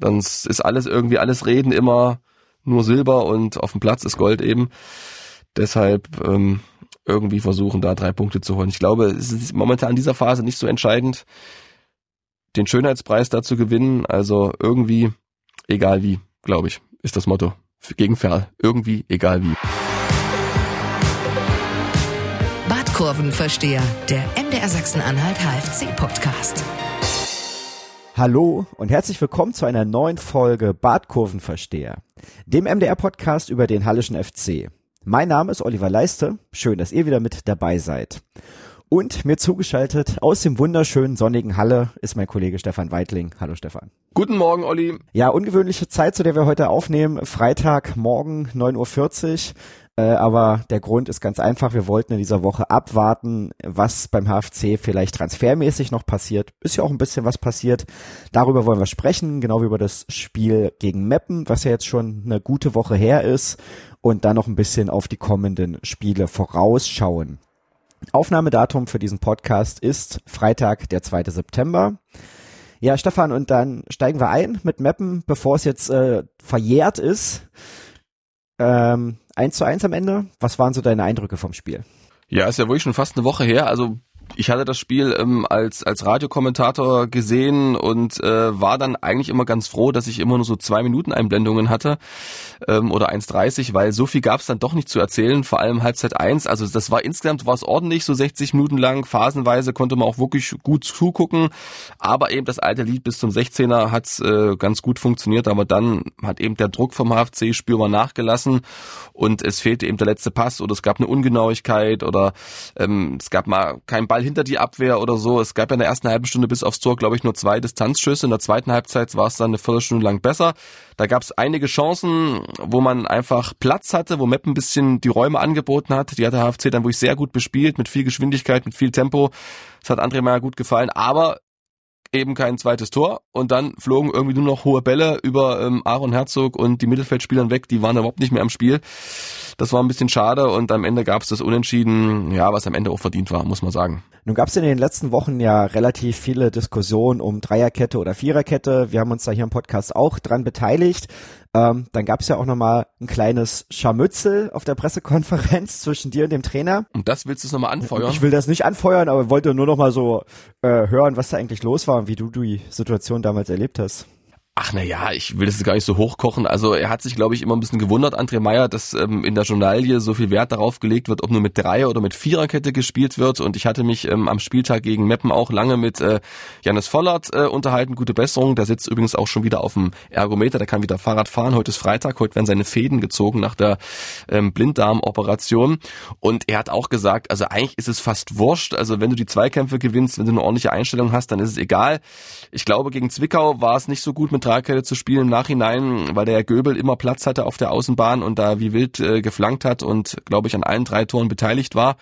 Sonst ist alles irgendwie, alles Reden immer nur Silber und auf dem Platz ist Gold eben. Deshalb ähm, irgendwie versuchen, da drei Punkte zu holen. Ich glaube, es ist momentan in dieser Phase nicht so entscheidend, den Schönheitspreis da zu gewinnen. Also irgendwie, egal wie, glaube ich, ist das Motto. Gegen Ferl. Irgendwie, egal wie. Badkurvenversteher, der MDR Sachsen-Anhalt HFC-Podcast. Hallo und herzlich willkommen zu einer neuen Folge Badkurvenversteher, dem MDR-Podcast über den Hallischen FC. Mein Name ist Oliver Leiste. Schön, dass ihr wieder mit dabei seid. Und mir zugeschaltet aus dem wunderschönen sonnigen Halle ist mein Kollege Stefan Weitling. Hallo Stefan. Guten Morgen, Olli. Ja, ungewöhnliche Zeit, zu der wir heute aufnehmen. Freitagmorgen 9.40 Uhr. Äh, aber der Grund ist ganz einfach. Wir wollten in dieser Woche abwarten, was beim HFC vielleicht transfermäßig noch passiert. Ist ja auch ein bisschen was passiert. Darüber wollen wir sprechen, genau wie über das Spiel gegen Meppen, was ja jetzt schon eine gute Woche her ist. Und dann noch ein bisschen auf die kommenden Spiele vorausschauen. Aufnahmedatum für diesen Podcast ist Freitag, der 2. September. Ja, Stefan, und dann steigen wir ein mit Meppen, bevor es jetzt äh, verjährt ist. Ähm, 1 zu 1 am Ende. Was waren so deine Eindrücke vom Spiel? Ja, ist ja wirklich schon fast eine Woche her. Also ich hatte das Spiel ähm, als als Radiokommentator gesehen und äh, war dann eigentlich immer ganz froh, dass ich immer nur so zwei Minuten Einblendungen hatte ähm, oder 1,30, weil so viel gab es dann doch nicht zu erzählen, vor allem Halbzeit 1. Also das war insgesamt war es ordentlich, so 60 Minuten lang, phasenweise konnte man auch wirklich gut zugucken, aber eben das alte Lied bis zum 16er hat's äh, ganz gut funktioniert, aber dann hat eben der Druck vom HFC spürbar nachgelassen und es fehlte eben der letzte Pass oder es gab eine Ungenauigkeit oder ähm, es gab mal kein Ball hinter die Abwehr oder so. Es gab ja in der ersten halben Stunde bis aufs Tor, glaube ich, nur zwei Distanzschüsse. In der zweiten Halbzeit war es dann eine Viertelstunde lang besser. Da gab es einige Chancen, wo man einfach Platz hatte, wo Mepp ein bisschen die Räume angeboten hat. Die hat der HFC dann wirklich sehr gut bespielt, mit viel Geschwindigkeit, mit viel Tempo. Das hat André Meyer gut gefallen. Aber eben kein zweites Tor und dann flogen irgendwie nur noch hohe Bälle über ähm, Aaron Herzog und die Mittelfeldspieler weg, die waren überhaupt nicht mehr am Spiel. Das war ein bisschen schade und am Ende gab es das Unentschieden, ja, was am Ende auch verdient war, muss man sagen. Nun gab es in den letzten Wochen ja relativ viele Diskussionen um Dreierkette oder Viererkette. Wir haben uns da hier im Podcast auch dran beteiligt. Ähm, dann gab es ja auch nochmal ein kleines Scharmützel auf der Pressekonferenz zwischen dir und dem Trainer. Und das willst du nochmal anfeuern? Ich will das nicht anfeuern, aber wollte nur nochmal so äh, hören, was da eigentlich los war und wie du die Situation damals erlebt hast. Ach na ja, ich will das gar nicht so hochkochen. Also er hat sich, glaube ich, immer ein bisschen gewundert, André Meyer, dass ähm, in der Journalie so viel Wert darauf gelegt wird, ob nur mit Dreier- oder mit Viererkette gespielt wird. Und ich hatte mich ähm, am Spieltag gegen Meppen auch lange mit äh, Janis Vollert äh, unterhalten. Gute Besserung. Der sitzt übrigens auch schon wieder auf dem Ergometer. Der kann wieder Fahrrad fahren. Heute ist Freitag. Heute werden seine Fäden gezogen nach der ähm, Blinddarmoperation. Und er hat auch gesagt, also eigentlich ist es fast wurscht. Also wenn du die Zweikämpfe gewinnst, wenn du eine ordentliche Einstellung hast, dann ist es egal. Ich glaube, gegen Zwickau war es nicht so gut mit Dreierkette zu spielen im Nachhinein, weil der Göbel immer Platz hatte auf der Außenbahn und da wie wild äh, geflankt hat und, glaube ich, an allen drei Toren beteiligt war.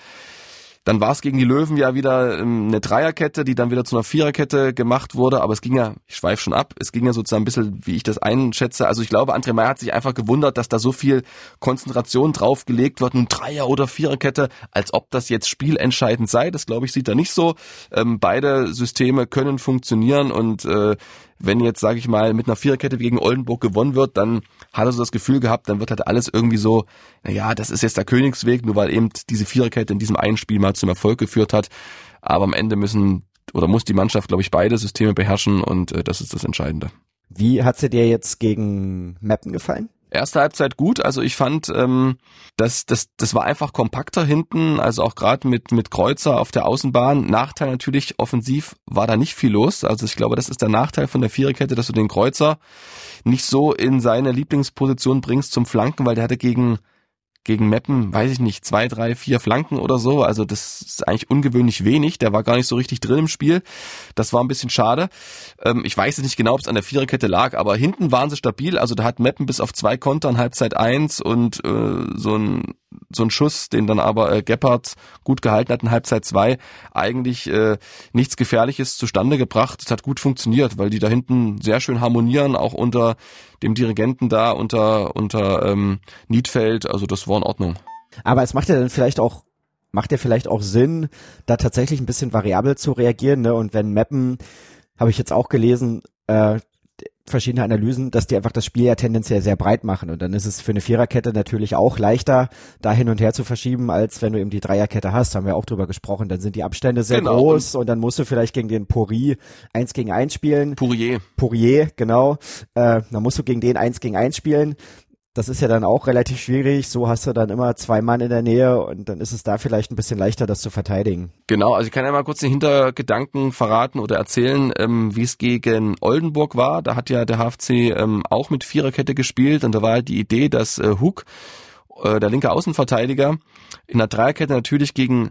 Dann war es gegen die Löwen ja wieder ähm, eine Dreierkette, die dann wieder zu einer Viererkette gemacht wurde. Aber es ging ja, ich schweife schon ab, es ging ja sozusagen ein bisschen, wie ich das einschätze. Also ich glaube, André Meyer hat sich einfach gewundert, dass da so viel Konzentration drauf gelegt wird, nun Dreier- oder Viererkette, als ob das jetzt spielentscheidend sei. Das glaube ich, sieht er nicht so. Ähm, beide Systeme können funktionieren und äh, wenn jetzt, sage ich mal, mit einer Viererkette gegen Oldenburg gewonnen wird, dann hat er so das Gefühl gehabt, dann wird halt alles irgendwie so, naja, das ist jetzt der Königsweg, nur weil eben diese Viererkette in diesem einen Spiel mal zum Erfolg geführt hat. Aber am Ende müssen oder muss die Mannschaft, glaube ich, beide Systeme beherrschen und äh, das ist das Entscheidende. Wie hat sie dir jetzt gegen Mappen gefallen? Erste Halbzeit gut, also ich fand, ähm, das, das, das war einfach kompakter hinten, also auch gerade mit, mit Kreuzer auf der Außenbahn. Nachteil natürlich, offensiv war da nicht viel los. Also ich glaube, das ist der Nachteil von der Viererkette, dass du den Kreuzer nicht so in seine Lieblingsposition bringst zum Flanken, weil der hatte gegen gegen Meppen, weiß ich nicht, zwei, drei, vier Flanken oder so. Also das ist eigentlich ungewöhnlich wenig. Der war gar nicht so richtig drin im Spiel. Das war ein bisschen schade. Ähm, ich weiß jetzt nicht genau, ob es an der Viererkette lag, aber hinten waren sie stabil. Also da hat Meppen bis auf zwei Kontern Halbzeit eins und äh, so ein so ein Schuss, den dann aber äh, Gebhardt gut gehalten hat in Halbzeit zwei, eigentlich äh, nichts Gefährliches zustande gebracht. Es hat gut funktioniert, weil die da hinten sehr schön harmonieren, auch unter dem Dirigenten da, unter, unter ähm, Niedfeld. Also das war in Ordnung. Aber es macht ja dann vielleicht auch macht ja vielleicht auch Sinn, da tatsächlich ein bisschen variabel zu reagieren. Ne? Und wenn Mappen, habe ich jetzt auch gelesen, äh, verschiedene Analysen, dass die einfach das Spiel ja tendenziell sehr breit machen. Und dann ist es für eine Viererkette natürlich auch leichter, da hin und her zu verschieben, als wenn du eben die Dreierkette hast. Haben wir auch drüber gesprochen. Dann sind die Abstände sehr genau. groß und dann musst du vielleicht gegen den Pori eins gegen eins spielen. Pourier. Pourier, genau. Äh, dann musst du gegen den eins gegen eins spielen das ist ja dann auch relativ schwierig. So hast du dann immer zwei Mann in der Nähe und dann ist es da vielleicht ein bisschen leichter, das zu verteidigen. Genau, also ich kann ja mal kurz den Hintergedanken verraten oder erzählen, ähm, wie es gegen Oldenburg war. Da hat ja der HFC ähm, auch mit Viererkette gespielt und da war halt die Idee, dass äh, Hook, äh, der linke Außenverteidiger, in der Dreierkette natürlich gegen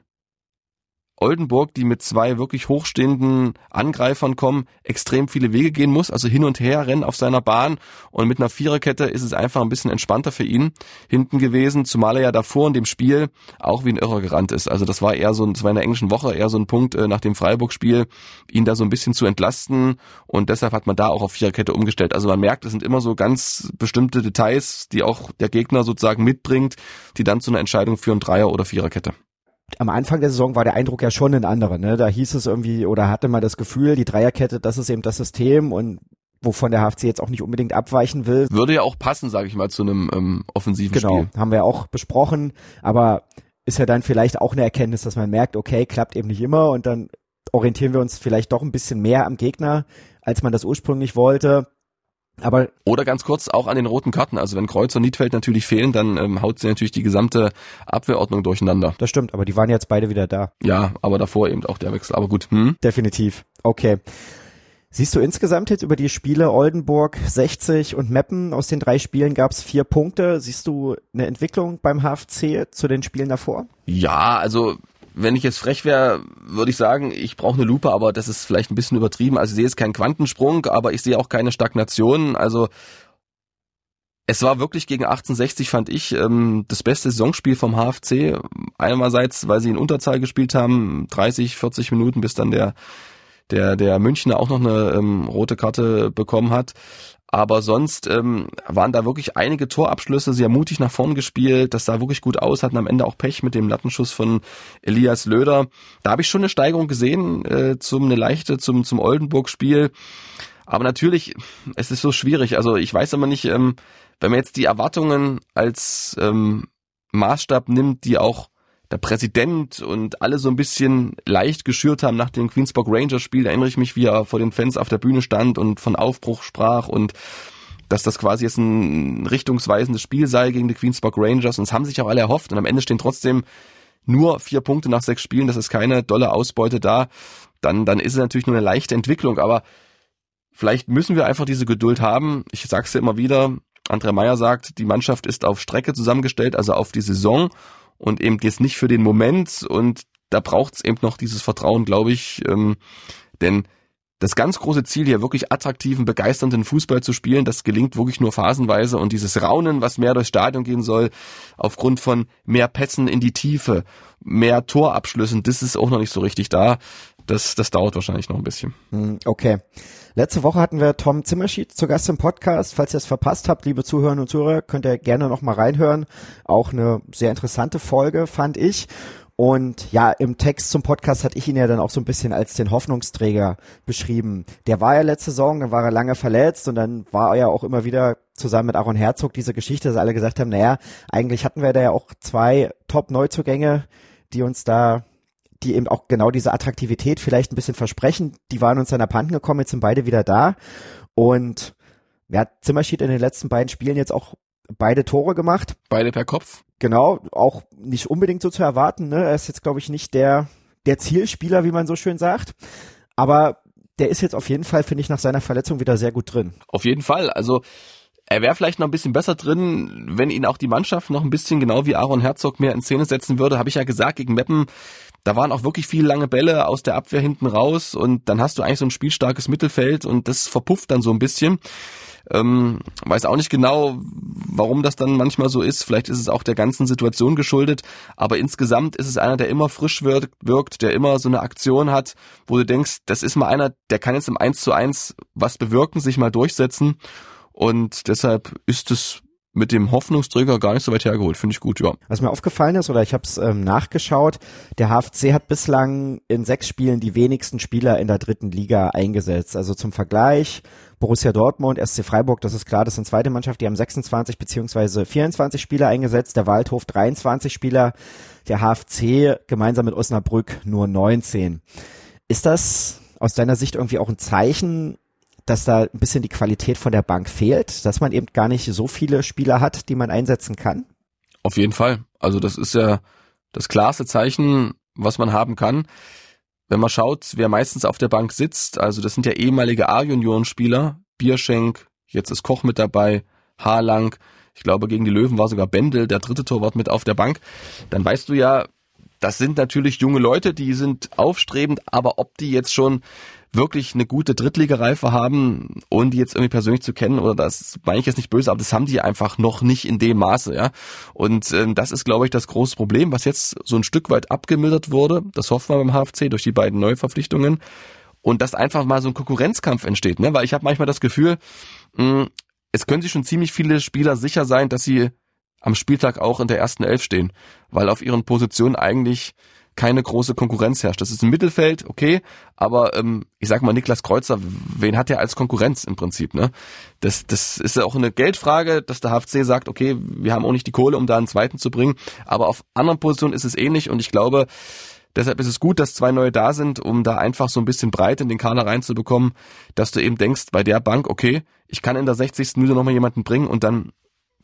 Oldenburg, die mit zwei wirklich hochstehenden Angreifern kommen, extrem viele Wege gehen muss, also hin und her rennen auf seiner Bahn und mit einer Viererkette ist es einfach ein bisschen entspannter für ihn hinten gewesen, zumal er ja davor in dem Spiel auch wie ein Irrer gerannt ist. Also das war eher so, das war in der englischen Woche eher so ein Punkt äh, nach dem Freiburg-Spiel, ihn da so ein bisschen zu entlasten und deshalb hat man da auch auf Viererkette umgestellt. Also man merkt, es sind immer so ganz bestimmte Details, die auch der Gegner sozusagen mitbringt, die dann zu einer Entscheidung führen, Dreier- oder Viererkette am Anfang der Saison war der Eindruck ja schon ein anderer. Ne? Da hieß es irgendwie oder hatte man das Gefühl, die Dreierkette, das ist eben das System und wovon der HFC jetzt auch nicht unbedingt abweichen will. Würde ja auch passen, sage ich mal, zu einem ähm, offensiven genau, Spiel. Genau, haben wir auch besprochen. Aber ist ja dann vielleicht auch eine Erkenntnis, dass man merkt, okay, klappt eben nicht immer und dann orientieren wir uns vielleicht doch ein bisschen mehr am Gegner, als man das ursprünglich wollte. Aber Oder ganz kurz auch an den roten Karten. Also wenn Kreuz und Niedfeld natürlich fehlen, dann ähm, haut sie natürlich die gesamte Abwehrordnung durcheinander. Das stimmt, aber die waren jetzt beide wieder da. Ja, aber davor eben auch der Wechsel. Aber gut. Hm? Definitiv. Okay. Siehst du insgesamt jetzt über die Spiele Oldenburg 60 und Meppen, aus den drei Spielen gab es vier Punkte. Siehst du eine Entwicklung beim HFC zu den Spielen davor? Ja, also wenn ich jetzt frech wäre, würde ich sagen, ich brauche eine Lupe, aber das ist vielleicht ein bisschen übertrieben. Also ich sehe jetzt keinen Quantensprung, aber ich sehe auch keine Stagnation. Also es war wirklich gegen 1860, fand ich, ähm, das beste Saisonspiel vom HFC. Einerseits, weil sie in Unterzahl gespielt haben, 30, 40 Minuten, bis dann der der der Münchner auch noch eine ähm, rote Karte bekommen hat. Aber sonst ähm, waren da wirklich einige Torabschlüsse, sehr mutig nach vorn gespielt. Das sah wirklich gut aus, hatten am Ende auch Pech mit dem Lattenschuss von Elias Löder. Da habe ich schon eine Steigerung gesehen, äh, zum eine leichte zum, zum Oldenburg-Spiel. Aber natürlich, es ist so schwierig. Also ich weiß aber nicht, ähm, wenn man jetzt die Erwartungen als ähm, Maßstab nimmt, die auch der Präsident und alle so ein bisschen leicht geschürt haben nach dem Queensburg Rangers Spiel. Da erinnere ich mich, wie er vor den Fans auf der Bühne stand und von Aufbruch sprach und dass das quasi jetzt ein richtungsweisendes Spiel sei gegen die Queensburg Rangers. Und es haben sich auch alle erhofft. Und am Ende stehen trotzdem nur vier Punkte nach sechs Spielen. Das ist keine dolle Ausbeute da. Dann, dann ist es natürlich nur eine leichte Entwicklung. Aber vielleicht müssen wir einfach diese Geduld haben. Ich sag's dir immer wieder. André Meyer sagt, die Mannschaft ist auf Strecke zusammengestellt, also auf die Saison und eben jetzt nicht für den Moment und da braucht es eben noch dieses Vertrauen, glaube ich, ähm, denn das ganz große Ziel hier wirklich attraktiven, begeisternden Fußball zu spielen, das gelingt wirklich nur phasenweise und dieses Raunen, was mehr durchs Stadion gehen soll, aufgrund von mehr Pätzen in die Tiefe, mehr Torabschlüssen, das ist auch noch nicht so richtig da. Das, das dauert wahrscheinlich noch ein bisschen. Hm, okay. Letzte Woche hatten wir Tom Zimmerschied zu Gast im Podcast. Falls ihr es verpasst habt, liebe Zuhörerinnen und Zuhörer, könnt ihr gerne noch mal reinhören. Auch eine sehr interessante Folge, fand ich. Und ja, im Text zum Podcast hatte ich ihn ja dann auch so ein bisschen als den Hoffnungsträger beschrieben. Der war ja letzte Saison, dann war er lange verletzt und dann war er ja auch immer wieder zusammen mit Aaron Herzog diese Geschichte, dass alle gesagt haben, naja, eigentlich hatten wir da ja auch zwei Top-Neuzugänge, die uns da die eben auch genau diese Attraktivität vielleicht ein bisschen versprechen. Die waren uns dann abhanden gekommen, jetzt sind beide wieder da. Und ja, Zimmerschied in den letzten beiden Spielen jetzt auch beide Tore gemacht. Beide per Kopf. Genau, auch nicht unbedingt so zu erwarten. Ne? Er ist jetzt, glaube ich, nicht der, der Zielspieler, wie man so schön sagt. Aber der ist jetzt auf jeden Fall, finde ich, nach seiner Verletzung wieder sehr gut drin. Auf jeden Fall. Also er wäre vielleicht noch ein bisschen besser drin, wenn ihn auch die Mannschaft noch ein bisschen genau wie Aaron Herzog mehr in Szene setzen würde. Habe ich ja gesagt, gegen Meppen da waren auch wirklich viele lange Bälle aus der Abwehr hinten raus und dann hast du eigentlich so ein spielstarkes Mittelfeld und das verpufft dann so ein bisschen. Ähm, weiß auch nicht genau, warum das dann manchmal so ist. Vielleicht ist es auch der ganzen Situation geschuldet. Aber insgesamt ist es einer, der immer frisch wirkt, wirkt, der immer so eine Aktion hat, wo du denkst, das ist mal einer, der kann jetzt im 1 zu 1 was bewirken, sich mal durchsetzen. Und deshalb ist es mit dem Hoffnungsträger gar nicht so weit hergeholt. Finde ich gut, ja. Was mir aufgefallen ist, oder ich habe es ähm, nachgeschaut, der HFC hat bislang in sechs Spielen die wenigsten Spieler in der dritten Liga eingesetzt. Also zum Vergleich, Borussia Dortmund, SC Freiburg, das ist klar, das sind zweite Mannschaft, die haben 26 beziehungsweise 24 Spieler eingesetzt, der Waldhof 23 Spieler, der HFC gemeinsam mit Osnabrück nur 19. Ist das aus deiner Sicht irgendwie auch ein Zeichen, dass da ein bisschen die Qualität von der Bank fehlt, dass man eben gar nicht so viele Spieler hat, die man einsetzen kann? Auf jeden Fall. Also das ist ja das klarste Zeichen, was man haben kann. Wenn man schaut, wer meistens auf der Bank sitzt, also das sind ja ehemalige A-Junioren-Spieler, Bierschenk, jetzt ist Koch mit dabei, Haarlang, ich glaube gegen die Löwen war sogar Bendel, der dritte Torwart mit auf der Bank, dann weißt du ja, das sind natürlich junge Leute, die sind aufstrebend, aber ob die jetzt schon wirklich eine gute Drittligareife haben, die jetzt irgendwie persönlich zu kennen, oder das meine ich jetzt nicht böse, aber das haben die einfach noch nicht in dem Maße, ja. Und ähm, das ist, glaube ich, das große Problem, was jetzt so ein Stück weit abgemildert wurde. Das hoffen wir beim HFC durch die beiden Neuverpflichtungen. Und dass einfach mal so ein Konkurrenzkampf entsteht, ne? Weil ich habe manchmal das Gefühl, mh, es können sich schon ziemlich viele Spieler sicher sein, dass sie am Spieltag auch in der ersten Elf stehen, weil auf ihren Positionen eigentlich keine große Konkurrenz herrscht. Das ist ein Mittelfeld, okay, aber ähm, ich sag mal, Niklas Kreuzer, wen hat er als Konkurrenz im Prinzip? Ne? Das, das ist ja auch eine Geldfrage, dass der HFC sagt, okay, wir haben auch nicht die Kohle, um da einen zweiten zu bringen, aber auf anderen Positionen ist es ähnlich und ich glaube, deshalb ist es gut, dass zwei neue da sind, um da einfach so ein bisschen Breite in den Kader reinzubekommen, dass du eben denkst, bei der Bank, okay, ich kann in der 60. Minute nochmal jemanden bringen und dann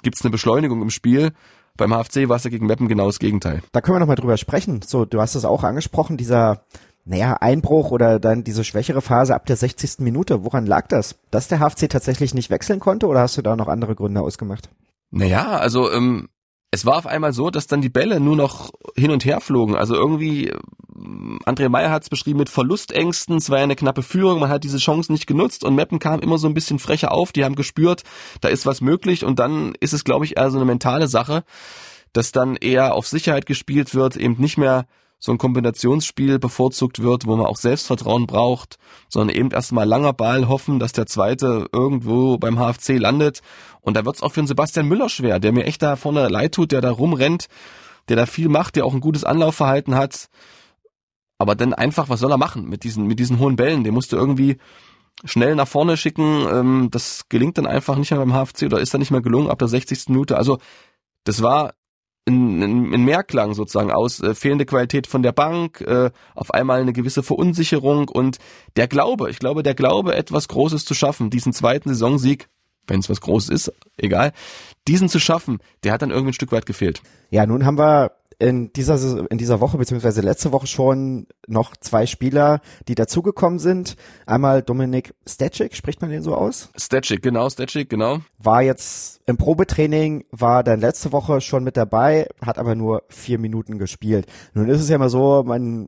gibt's eine Beschleunigung im Spiel beim HFC war es ja gegen Meppen genau das Gegenteil. Da können wir nochmal drüber sprechen. So, du hast es auch angesprochen, dieser naja, Einbruch oder dann diese schwächere Phase ab der 60. Minute. Woran lag das? Dass der HFC tatsächlich nicht wechseln konnte oder hast du da noch andere Gründe ausgemacht? Naja, also ähm, es war auf einmal so, dass dann die Bälle nur noch hin und her flogen. Also irgendwie, André Meyer hat es beschrieben mit Verlustängsten, es war ja eine knappe Führung, man hat diese Chance nicht genutzt und Meppen kam immer so ein bisschen frecher auf, die haben gespürt, da ist was möglich und dann ist es, glaube ich, eher so eine mentale Sache, dass dann eher auf Sicherheit gespielt wird, eben nicht mehr so ein Kombinationsspiel bevorzugt wird, wo man auch Selbstvertrauen braucht, sondern eben erstmal langer Ball hoffen, dass der zweite irgendwo beim HFC landet. Und da wird's auch für den Sebastian Müller schwer, der mir echt da vorne leid tut, der da rumrennt, der da viel macht, der auch ein gutes Anlaufverhalten hat. Aber dann einfach, was soll er machen mit diesen, mit diesen hohen Bällen? Den musst du irgendwie schnell nach vorne schicken. Ähm, das gelingt dann einfach nicht mehr beim HFC oder ist dann nicht mehr gelungen ab der 60. Minute. Also das war ein, ein, ein Mehrklang sozusagen aus äh, fehlende Qualität von der Bank, äh, auf einmal eine gewisse Verunsicherung und der Glaube, ich glaube, der Glaube, etwas Großes zu schaffen, diesen zweiten Saisonsieg, wenn es was Großes ist, egal, diesen zu schaffen, der hat dann irgendwie ein Stück weit gefehlt. Ja, nun haben wir in dieser, in dieser Woche, beziehungsweise letzte Woche schon noch zwei Spieler, die dazugekommen sind. Einmal Dominik Stecic, spricht man den so aus? Stecic, genau, Stecic, genau. War jetzt im Probetraining, war dann letzte Woche schon mit dabei, hat aber nur vier Minuten gespielt. Nun ist es ja immer so, man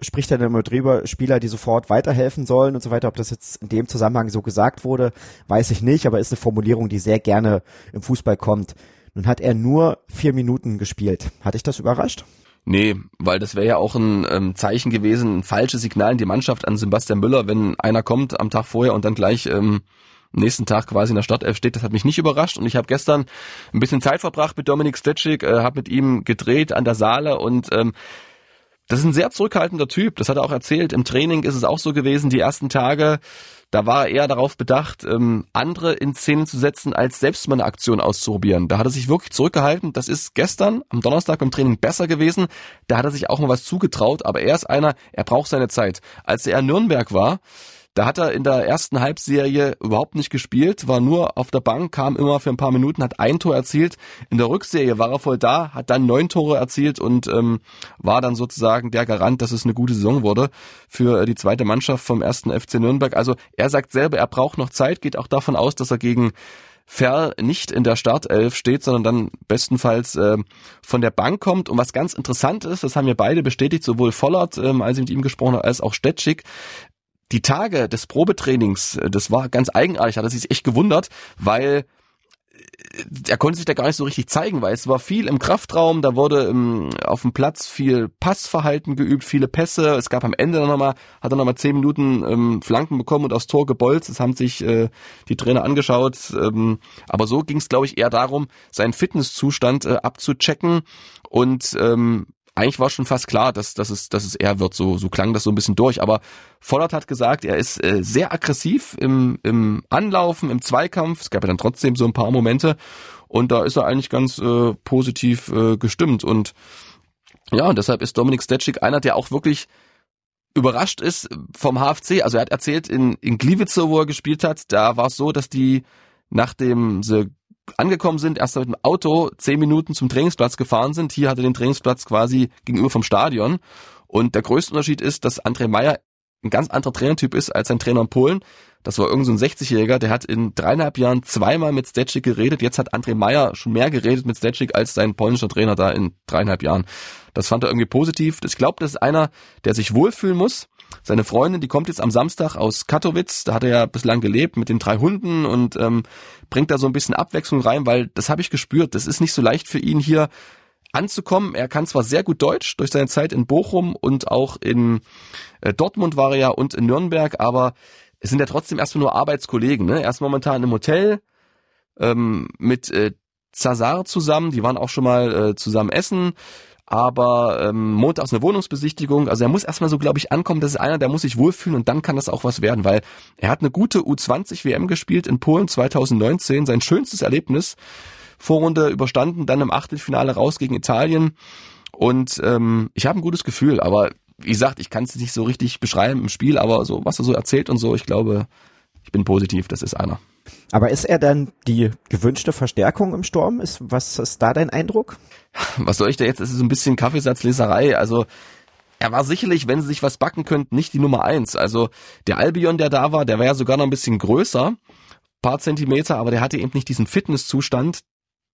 spricht dann immer drüber, Spieler, die sofort weiterhelfen sollen und so weiter. Ob das jetzt in dem Zusammenhang so gesagt wurde, weiß ich nicht, aber ist eine Formulierung, die sehr gerne im Fußball kommt. Nun hat er nur vier Minuten gespielt. Hat dich das überrascht? Nee, weil das wäre ja auch ein ähm, Zeichen gewesen, ein falsches Signal in die Mannschaft an Sebastian Müller, wenn einer kommt am Tag vorher und dann gleich ähm, nächsten Tag quasi in der Startelf steht. Das hat mich nicht überrascht und ich habe gestern ein bisschen Zeit verbracht mit Dominik Stetschik, äh, habe mit ihm gedreht an der Saale und ähm, das ist ein sehr zurückhaltender Typ. Das hat er auch erzählt. Im Training ist es auch so gewesen, die ersten Tage da war er eher darauf bedacht, ähm, andere in Szene zu setzen, als selbst mal eine Aktion auszuprobieren. Da hat er sich wirklich zurückgehalten. Das ist gestern am Donnerstag beim Training besser gewesen. Da hat er sich auch mal was zugetraut, aber er ist einer, er braucht seine Zeit. Als er in Nürnberg war, da hat er in der ersten Halbserie überhaupt nicht gespielt, war nur auf der Bank, kam immer für ein paar Minuten, hat ein Tor erzielt. In der Rückserie war er voll da, hat dann neun Tore erzielt und ähm, war dann sozusagen der Garant, dass es eine gute Saison wurde für die zweite Mannschaft vom ersten FC Nürnberg. Also er sagt selber, er braucht noch Zeit, geht auch davon aus, dass er gegen Ferl nicht in der Startelf steht, sondern dann bestenfalls äh, von der Bank kommt. Und was ganz interessant ist, das haben wir beide bestätigt, sowohl Vollert, ähm, als ich mit ihm gesprochen habe, als auch Stetschik, die Tage des Probetrainings, äh, das war ganz eigenartig, hat er sich echt gewundert, weil er konnte sich da gar nicht so richtig zeigen, weil es war viel im Kraftraum, da wurde im, auf dem Platz viel Passverhalten geübt, viele Pässe. Es gab am Ende dann nochmal, hat er nochmal zehn Minuten ähm, Flanken bekommen und aufs Tor gebolzt. Das haben sich äh, die Trainer angeschaut. Ähm, aber so ging es, glaube ich, eher darum, seinen Fitnesszustand äh, abzuchecken und ähm, eigentlich war schon fast klar, dass, dass, es, dass es er wird. So, so klang das so ein bisschen durch. Aber Vollert hat gesagt, er ist äh, sehr aggressiv im, im Anlaufen, im Zweikampf. Es gab ja dann trotzdem so ein paar Momente. Und da ist er eigentlich ganz äh, positiv äh, gestimmt. Und ja, und deshalb ist Dominik Stetschik einer, der auch wirklich überrascht ist vom HFC. Also er hat erzählt, in, in Gliwice, wo er gespielt hat, da war es so, dass die nachdem sie angekommen sind, erst mit dem Auto zehn Minuten zum Trainingsplatz gefahren sind. Hier hatte den Trainingsplatz quasi gegenüber vom Stadion. Und der größte Unterschied ist, dass André Meyer ein ganz anderer Trainertyp ist als sein Trainer in Polen. Das war irgend so ein 60-Jähriger, der hat in dreieinhalb Jahren zweimal mit Stecik geredet. Jetzt hat André Meyer schon mehr geredet mit Stecik als sein polnischer Trainer da in dreieinhalb Jahren. Das fand er irgendwie positiv. Ich glaube, das ist einer, der sich wohlfühlen muss. Seine Freundin, die kommt jetzt am Samstag aus Katowice, da hat er ja bislang gelebt mit den drei Hunden und ähm, bringt da so ein bisschen Abwechslung rein, weil das habe ich gespürt. Das ist nicht so leicht für ihn hier anzukommen. Er kann zwar sehr gut Deutsch durch seine Zeit in Bochum und auch in äh, Dortmund war er ja und in Nürnberg, aber es sind ja trotzdem erstmal nur Arbeitskollegen. Ne? Er ist momentan im Hotel ähm, mit äh, Zazar zusammen, die waren auch schon mal äh, zusammen essen aber ähm, Montag ist eine Wohnungsbesichtigung. Also er muss erstmal so, glaube ich, ankommen. Das ist einer, der muss sich wohlfühlen und dann kann das auch was werden, weil er hat eine gute U20 WM gespielt in Polen 2019, sein schönstes Erlebnis. Vorrunde überstanden, dann im Achtelfinale raus gegen Italien. Und ähm, ich habe ein gutes Gefühl, aber wie gesagt, ich kann es nicht so richtig beschreiben im Spiel, aber so, was er so erzählt und so, ich glaube, ich bin positiv, das ist einer. Aber ist er dann die gewünschte Verstärkung im Sturm? Ist, was ist da dein Eindruck? Was soll ich da jetzt? Das ist ein bisschen Kaffeesatzleserei. Also, er war sicherlich, wenn sie sich was backen könnten, nicht die Nummer eins. Also, der Albion, der da war, der war ja sogar noch ein bisschen größer. Paar Zentimeter, aber der hatte eben nicht diesen Fitnesszustand,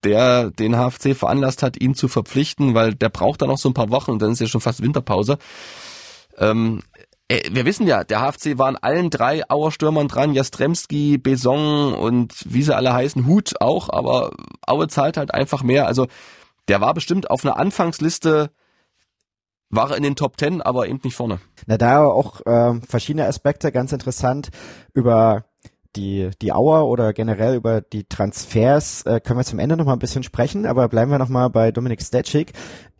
der den HFC veranlasst hat, ihn zu verpflichten, weil der braucht dann noch so ein paar Wochen und dann ist ja schon fast Winterpause. Ähm, äh, wir wissen ja, der HFC war an allen drei Auerstürmern dran, Jastremski, Besong und wie sie alle heißen, Hut auch, aber Aue zahlt halt einfach mehr. Also der war bestimmt auf einer Anfangsliste, war er in den Top Ten, aber eben nicht vorne. Na, da auch äh, verschiedene Aspekte, ganz interessant über die, die Auer oder generell über die Transfers äh, können wir zum Ende noch mal ein bisschen sprechen, aber bleiben wir noch mal bei Dominik Stetschik.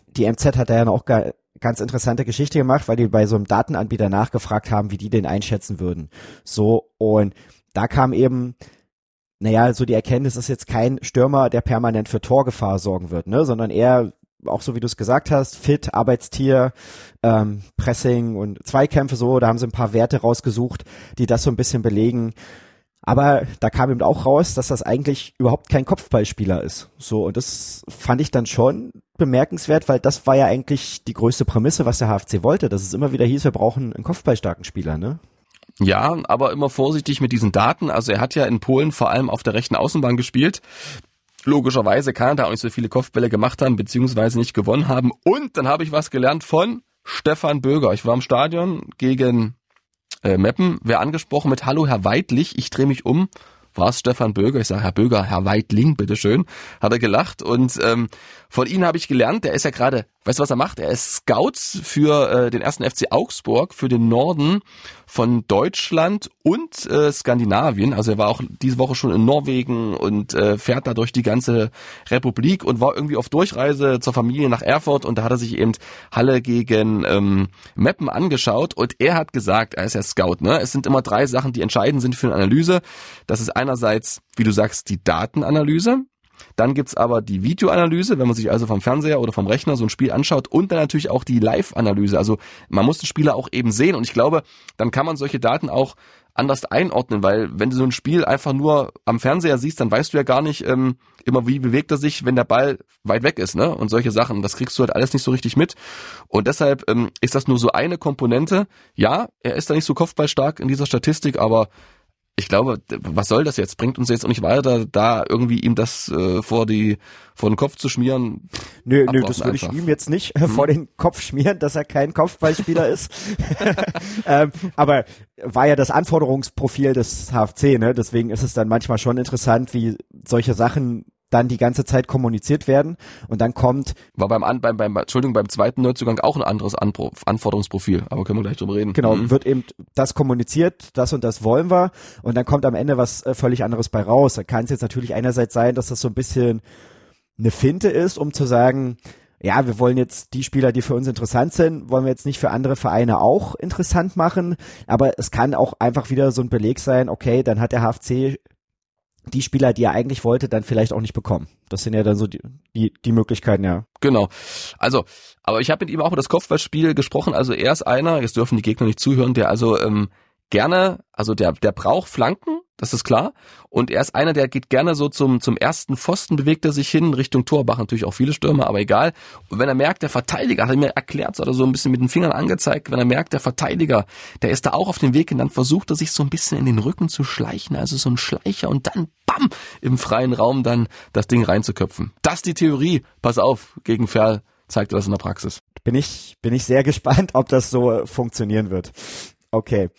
Die MZ hat da ja noch gar, ganz interessante Geschichte gemacht, weil die bei so einem Datenanbieter nachgefragt haben, wie die den einschätzen würden. So, und da kam eben, naja, so die Erkenntnis ist jetzt kein Stürmer, der permanent für Torgefahr sorgen wird, ne, sondern eher auch so wie du es gesagt hast, fit, Arbeitstier, ähm, Pressing und Zweikämpfe so, da haben sie ein paar Werte rausgesucht, die das so ein bisschen belegen. Aber da kam eben auch raus, dass das eigentlich überhaupt kein Kopfballspieler ist. So, und das fand ich dann schon bemerkenswert, weil das war ja eigentlich die größte Prämisse, was der HFC wollte, dass es immer wieder hieß, wir brauchen einen kopfballstarken Spieler, ne? Ja, aber immer vorsichtig mit diesen Daten. Also er hat ja in Polen vor allem auf der rechten Außenbahn gespielt. Logischerweise kann er da auch nicht so viele Kopfbälle gemacht haben, beziehungsweise nicht gewonnen haben. Und dann habe ich was gelernt von Stefan Böger. Ich war im Stadion gegen äh, Meppen, wer angesprochen mit Hallo Herr Weidlich, ich drehe mich um, war es Stefan Böger. Ich sage, Herr Böger, Herr Weidling, bitteschön. Hat er gelacht. Und ähm, von Ihnen habe ich gelernt, der ist ja gerade, weißt du, was er macht? Er ist Scout für äh, den ersten FC Augsburg, für den Norden von Deutschland und äh, Skandinavien. Also er war auch diese Woche schon in Norwegen und äh, fährt da durch die ganze Republik und war irgendwie auf Durchreise zur Familie nach Erfurt und da hat er sich eben Halle gegen ähm, Meppen angeschaut und er hat gesagt, er ist ja Scout, ne? Es sind immer drei Sachen, die entscheidend sind für eine Analyse. Das ist einerseits, wie du sagst, die Datenanalyse. Dann gibt's aber die Videoanalyse, wenn man sich also vom Fernseher oder vom Rechner so ein Spiel anschaut und dann natürlich auch die Live-Analyse. Also man muss den Spieler auch eben sehen und ich glaube, dann kann man solche Daten auch anders einordnen, weil wenn du so ein Spiel einfach nur am Fernseher siehst, dann weißt du ja gar nicht ähm, immer, wie bewegt er sich, wenn der Ball weit weg ist, ne? Und solche Sachen, das kriegst du halt alles nicht so richtig mit. Und deshalb ähm, ist das nur so eine Komponente. Ja, er ist da nicht so kopfballstark in dieser Statistik, aber ich glaube, was soll das jetzt? Bringt uns jetzt auch nicht weiter, da irgendwie ihm das äh, vor die vor den Kopf zu schmieren. Nö, nö, das würde ich ihm jetzt nicht hm. vor den Kopf schmieren, dass er kein Kopfballspieler ist. ähm, aber war ja das Anforderungsprofil des HFC, ne? Deswegen ist es dann manchmal schon interessant, wie solche Sachen dann die ganze Zeit kommuniziert werden und dann kommt. War beim, beim, beim, Entschuldigung, beim zweiten Neuzugang auch ein anderes Anpro Anforderungsprofil, aber können wir gleich drüber reden. Genau, mhm. wird eben das kommuniziert, das und das wollen wir und dann kommt am Ende was äh, völlig anderes bei raus. Da kann es jetzt natürlich einerseits sein, dass das so ein bisschen eine Finte ist, um zu sagen, ja, wir wollen jetzt die Spieler, die für uns interessant sind, wollen wir jetzt nicht für andere Vereine auch interessant machen, aber es kann auch einfach wieder so ein Beleg sein, okay, dann hat der HFC die Spieler, die er eigentlich wollte, dann vielleicht auch nicht bekommen. Das sind ja dann so die, die, die Möglichkeiten, ja. Genau. Also, aber ich habe mit ihm auch über das Kopfballspiel gesprochen. Also er ist einer, jetzt dürfen die Gegner nicht zuhören, der also ähm, gerne, also der, der braucht Flanken, das ist klar. Und er ist einer, der geht gerne so zum, zum ersten Pfosten, bewegt er sich hin, Richtung Torbach, natürlich auch viele Stürmer, aber egal. Und wenn er merkt, der Verteidiger, hat er mir erklärt oder so ein bisschen mit den Fingern angezeigt, wenn er merkt, der Verteidiger, der ist da auch auf dem Weg und dann versucht er sich so ein bisschen in den Rücken zu schleichen, also so ein Schleicher und dann, bam, im freien Raum dann das Ding reinzuköpfen. Das ist die Theorie. Pass auf, gegen Ferl zeigt er das in der Praxis. Bin ich, bin ich sehr gespannt, ob das so funktionieren wird. Okay.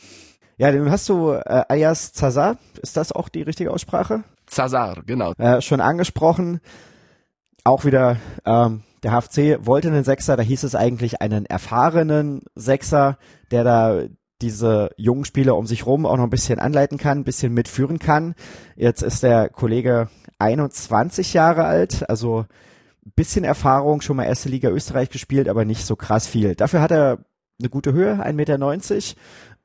Ja, dann hast du äh, Ayas Zazar, ist das auch die richtige Aussprache? Zazar, genau. Äh, schon angesprochen. Auch wieder, ähm, der HFC wollte einen Sechser, da hieß es eigentlich einen erfahrenen Sechser, der da diese jungen Spieler um sich rum auch noch ein bisschen anleiten kann, ein bisschen mitführen kann. Jetzt ist der Kollege 21 Jahre alt, also ein bisschen Erfahrung, schon mal erste Liga Österreich gespielt, aber nicht so krass viel. Dafür hat er eine gute Höhe, 1,90 Meter,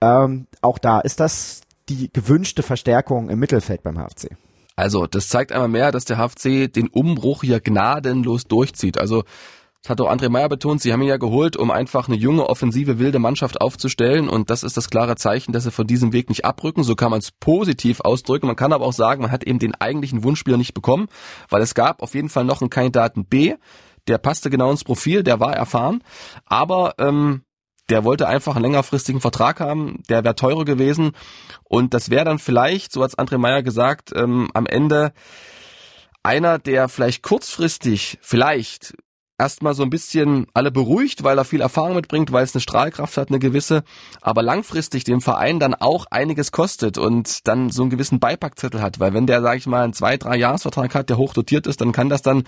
ähm, auch da ist das die gewünschte Verstärkung im Mittelfeld beim HFC. Also, das zeigt einmal mehr, dass der HFC den Umbruch hier gnadenlos durchzieht. Also, das hat auch André Meyer betont, sie haben ihn ja geholt, um einfach eine junge, offensive, wilde Mannschaft aufzustellen. Und das ist das klare Zeichen, dass sie von diesem Weg nicht abrücken. So kann man es positiv ausdrücken. Man kann aber auch sagen, man hat eben den eigentlichen Wunschspieler nicht bekommen, weil es gab auf jeden Fall noch einen Kandidaten B. Der passte genau ins Profil, der war erfahren. Aber ähm, der wollte einfach einen längerfristigen Vertrag haben, der wäre teurer gewesen. Und das wäre dann vielleicht, so hat André Meyer gesagt, ähm, am Ende einer, der vielleicht kurzfristig, vielleicht erstmal so ein bisschen alle beruhigt, weil er viel Erfahrung mitbringt, weil es eine Strahlkraft hat, eine gewisse, aber langfristig dem Verein dann auch einiges kostet und dann so einen gewissen Beipackzettel hat, weil wenn der, sage ich mal, einen zwei, drei Jahresvertrag hat, der hochdotiert ist, dann kann das dann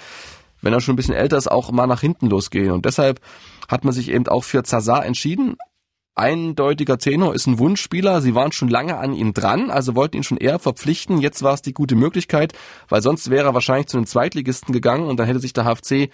wenn er schon ein bisschen älter ist, auch mal nach hinten losgehen. Und deshalb hat man sich eben auch für Zazar entschieden. Eindeutiger Tenor ist ein Wunschspieler. Sie waren schon lange an ihm dran, also wollten ihn schon eher verpflichten. Jetzt war es die gute Möglichkeit, weil sonst wäre er wahrscheinlich zu den Zweitligisten gegangen und dann hätte sich der HFC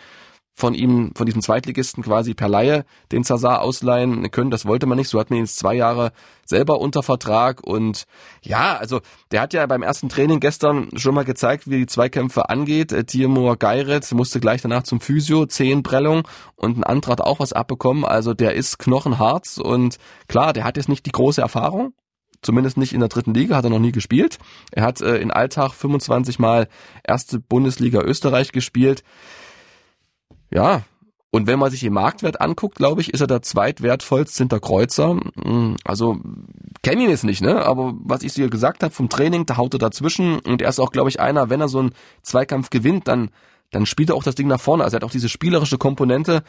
von ihm, von diesem Zweitligisten quasi per Laie den Zazar ausleihen können. Das wollte man nicht. So hat man ihn jetzt zwei Jahre selber unter Vertrag und ja, also der hat ja beim ersten Training gestern schon mal gezeigt, wie die Zweikämpfe angeht. Äh, Timur Geiret musste gleich danach zum Physio, Zehenprellung und ein hat auch was abbekommen. Also der ist knochenhart und klar, der hat jetzt nicht die große Erfahrung, zumindest nicht in der dritten Liga, hat er noch nie gespielt. Er hat äh, in Alltag 25 Mal erste Bundesliga Österreich gespielt. Ja, und wenn man sich den Marktwert anguckt, glaube ich, ist er der zweitwertvollste hinter Kreuzer. Hm, also kenne ihn jetzt nicht, ne? Aber was ich dir gesagt habe vom Training, da haut er dazwischen und er ist auch, glaube ich, einer, wenn er so einen Zweikampf gewinnt, dann dann spielt er auch das Ding nach vorne. Also er hat auch diese spielerische Komponente.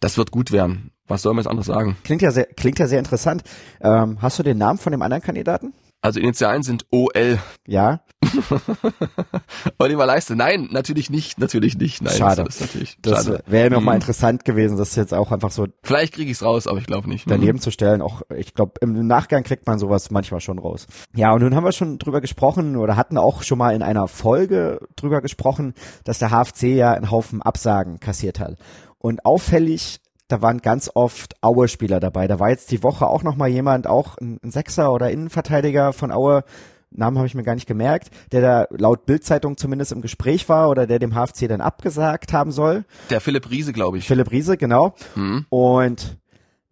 Das wird gut werden. Was soll man jetzt anderes sagen? Klingt ja sehr, klingt ja sehr interessant. Ähm, hast du den Namen von dem anderen Kandidaten? Also Initialen sind OL. Ja. Oliver Leiste. Nein, natürlich nicht, natürlich nicht. Nein, schade. Das, natürlich das wäre noch mal mhm. interessant gewesen, das jetzt auch einfach so. Vielleicht kriege ich es raus, aber ich glaube nicht. Daneben mhm. zu stellen, auch ich glaube im Nachgang kriegt man sowas manchmal schon raus. Ja, und nun haben wir schon drüber gesprochen oder hatten auch schon mal in einer Folge drüber gesprochen, dass der HFC ja einen Haufen Absagen kassiert hat. Und auffällig da waren ganz oft Aue-Spieler dabei. Da war jetzt die Woche auch noch mal jemand, auch ein, Sechser oder Innenverteidiger von Aue, Namen habe ich mir gar nicht gemerkt, der da laut Bildzeitung zumindest im Gespräch war oder der dem HFC dann abgesagt haben soll. Der Philipp Riese, glaube ich. Philipp Riese, genau. Mhm. Und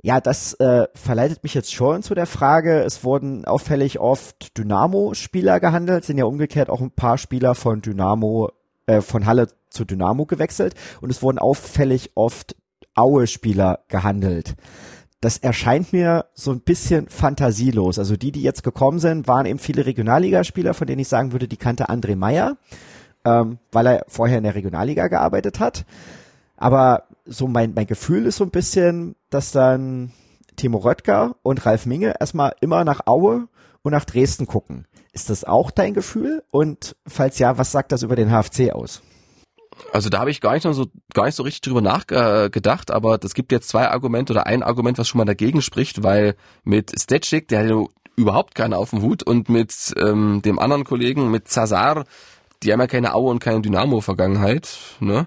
ja, das äh, verleitet mich jetzt schon zu der Frage, es wurden auffällig oft Dynamo-Spieler gehandelt, sind ja umgekehrt auch ein paar Spieler von Dynamo, äh, von Halle zu Dynamo gewechselt und es wurden auffällig oft Aue-Spieler gehandelt. Das erscheint mir so ein bisschen fantasielos. Also die, die jetzt gekommen sind, waren eben viele Regionalligaspieler, von denen ich sagen würde, die kannte André Meyer, ähm, weil er vorher in der Regionalliga gearbeitet hat. Aber so mein, mein Gefühl ist so ein bisschen, dass dann Timo Röttger und Ralf Minge erstmal immer nach Aue und nach Dresden gucken. Ist das auch dein Gefühl? Und falls ja, was sagt das über den HFC aus? Also da habe ich gar nicht so gar nicht so richtig drüber nachgedacht, aber es gibt jetzt zwei Argumente oder ein Argument, was schon mal dagegen spricht, weil mit Stetschik, der hat überhaupt keine auf dem Hut und mit ähm, dem anderen Kollegen, mit Zazar, die haben ja keine Aue und keine Dynamo-Vergangenheit, ne?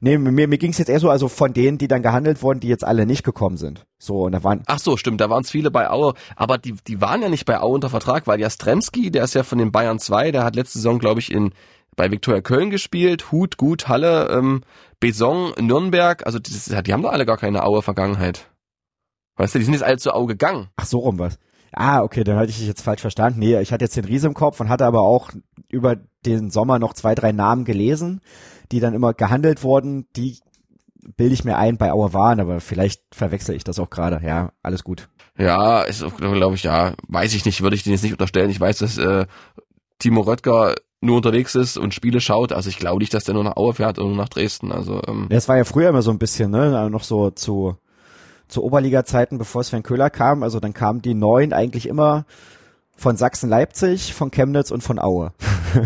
Nee, mir, mir ging es jetzt eher so, also von denen, die dann gehandelt wurden, die jetzt alle nicht gekommen sind. So, und da waren. Ach so, stimmt, da waren es viele bei Aue, aber die, die waren ja nicht bei Aue unter Vertrag, weil Jastremski, der ist ja von den Bayern 2, der hat letzte Saison, glaube ich, in bei Viktoria Köln gespielt, Hut, Gut, Halle, ähm, Beson, Nürnberg, also die, die haben doch alle gar keine Aue-Vergangenheit. Weißt du, die sind jetzt alle zu Aue gegangen. Ach, so rum was. Ah, okay, dann hatte ich dich jetzt falsch verstanden. Nee, ich hatte jetzt den Riese im Kopf und hatte aber auch über den Sommer noch zwei, drei Namen gelesen, die dann immer gehandelt wurden, die bilde ich mir ein bei Aue waren, aber vielleicht verwechsel ich das auch gerade. Ja, alles gut. Ja, ist glaube ich, ja, weiß ich nicht, würde ich den jetzt nicht unterstellen. Ich weiß, dass äh, Timo Röttger nur unterwegs ist und Spiele schaut. Also ich glaube nicht, dass der nur nach Aue fährt oder nur nach Dresden. Also ähm. Das war ja früher immer so ein bisschen, ne, noch so zu zu Oberliga-Zeiten, bevor Sven Köhler kam. Also dann kamen die Neuen eigentlich immer von Sachsen-Leipzig, von Chemnitz und von Aue.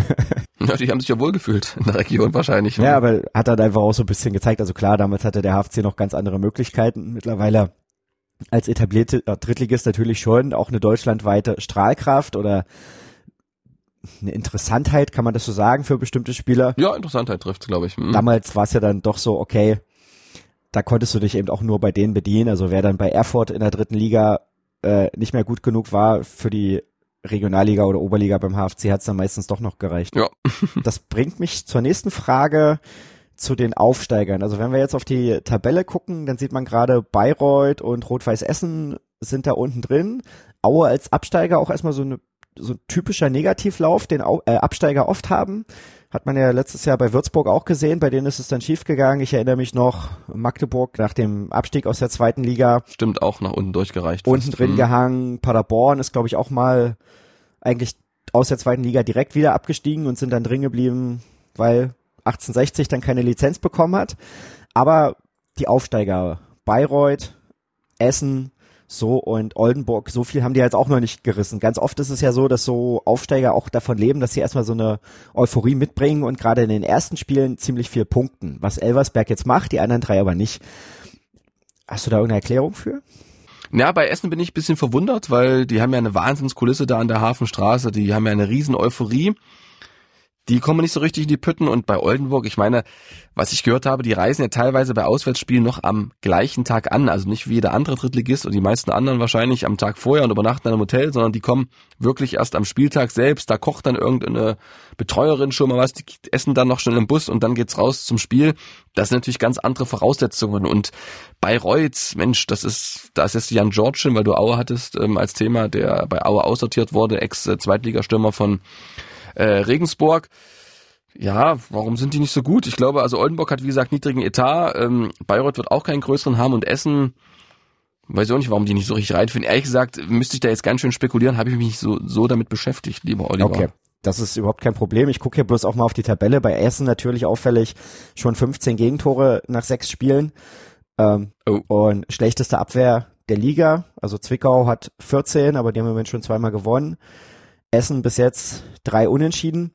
ja, die haben sich ja wohlgefühlt in der Region wahrscheinlich. Ja, aber hat dann einfach auch so ein bisschen gezeigt. Also klar, damals hatte der HFC noch ganz andere Möglichkeiten. Mittlerweile als etablierte Drittligist natürlich schon auch eine deutschlandweite Strahlkraft oder eine Interessantheit, kann man das so sagen, für bestimmte Spieler? Ja, Interessantheit trifft, glaube ich. Mhm. Damals war es ja dann doch so, okay, da konntest du dich eben auch nur bei denen bedienen. Also wer dann bei Erfurt in der dritten Liga äh, nicht mehr gut genug war für die Regionalliga oder Oberliga beim HFC, hat es dann meistens doch noch gereicht. Ja. das bringt mich zur nächsten Frage zu den Aufsteigern. Also wenn wir jetzt auf die Tabelle gucken, dann sieht man gerade Bayreuth und Rot-Weiß Essen sind da unten drin. Aue als Absteiger auch erstmal so eine so ein typischer Negativlauf, den äh, Absteiger oft haben. Hat man ja letztes Jahr bei Würzburg auch gesehen, bei denen ist es dann schiefgegangen. Ich erinnere mich noch, Magdeburg nach dem Abstieg aus der zweiten Liga. Stimmt, auch nach unten durchgereicht. Unten drin mhm. gehangen. Paderborn ist, glaube ich, auch mal eigentlich aus der zweiten Liga direkt wieder abgestiegen und sind dann drin geblieben, weil 1860 dann keine Lizenz bekommen hat. Aber die Aufsteiger, Bayreuth, Essen, so, und Oldenburg, so viel haben die jetzt auch noch nicht gerissen. Ganz oft ist es ja so, dass so Aufsteiger auch davon leben, dass sie erstmal so eine Euphorie mitbringen und gerade in den ersten Spielen ziemlich viel punkten. Was Elversberg jetzt macht, die anderen drei aber nicht. Hast du da irgendeine Erklärung für? Ja, bei Essen bin ich ein bisschen verwundert, weil die haben ja eine Wahnsinnskulisse da an der Hafenstraße, die haben ja eine riesen Euphorie die kommen nicht so richtig in die Pütten. Und bei Oldenburg, ich meine, was ich gehört habe, die reisen ja teilweise bei Auswärtsspielen noch am gleichen Tag an, also nicht wie jeder andere Drittligist und die meisten anderen wahrscheinlich am Tag vorher und übernachten dann im Hotel, sondern die kommen wirklich erst am Spieltag selbst, da kocht dann irgendeine Betreuerin schon mal was, die essen dann noch schnell im Bus und dann geht's raus zum Spiel. Das sind natürlich ganz andere Voraussetzungen. Und Bayreuth, Mensch, das ist, da ist jetzt Jan Georgin, weil du Aue hattest ähm, als Thema, der bei Aue aussortiert wurde, Ex-Zweitligastürmer von äh, Regensburg. Ja, warum sind die nicht so gut? Ich glaube, also Oldenburg hat wie gesagt niedrigen Etat, ähm, Bayreuth wird auch keinen größeren haben und Essen, weiß ich auch nicht, warum die nicht so richtig reinfinden. Ehrlich gesagt, müsste ich da jetzt ganz schön spekulieren, habe ich mich nicht so, so damit beschäftigt, lieber Oliver. Okay. Das ist überhaupt kein Problem. Ich gucke hier bloß auch mal auf die Tabelle. Bei Essen natürlich auffällig schon 15 Gegentore nach sechs Spielen. Ähm, oh. Und schlechteste Abwehr der Liga. Also Zwickau hat 14, aber die haben im Moment schon zweimal gewonnen. Essen bis jetzt drei Unentschieden.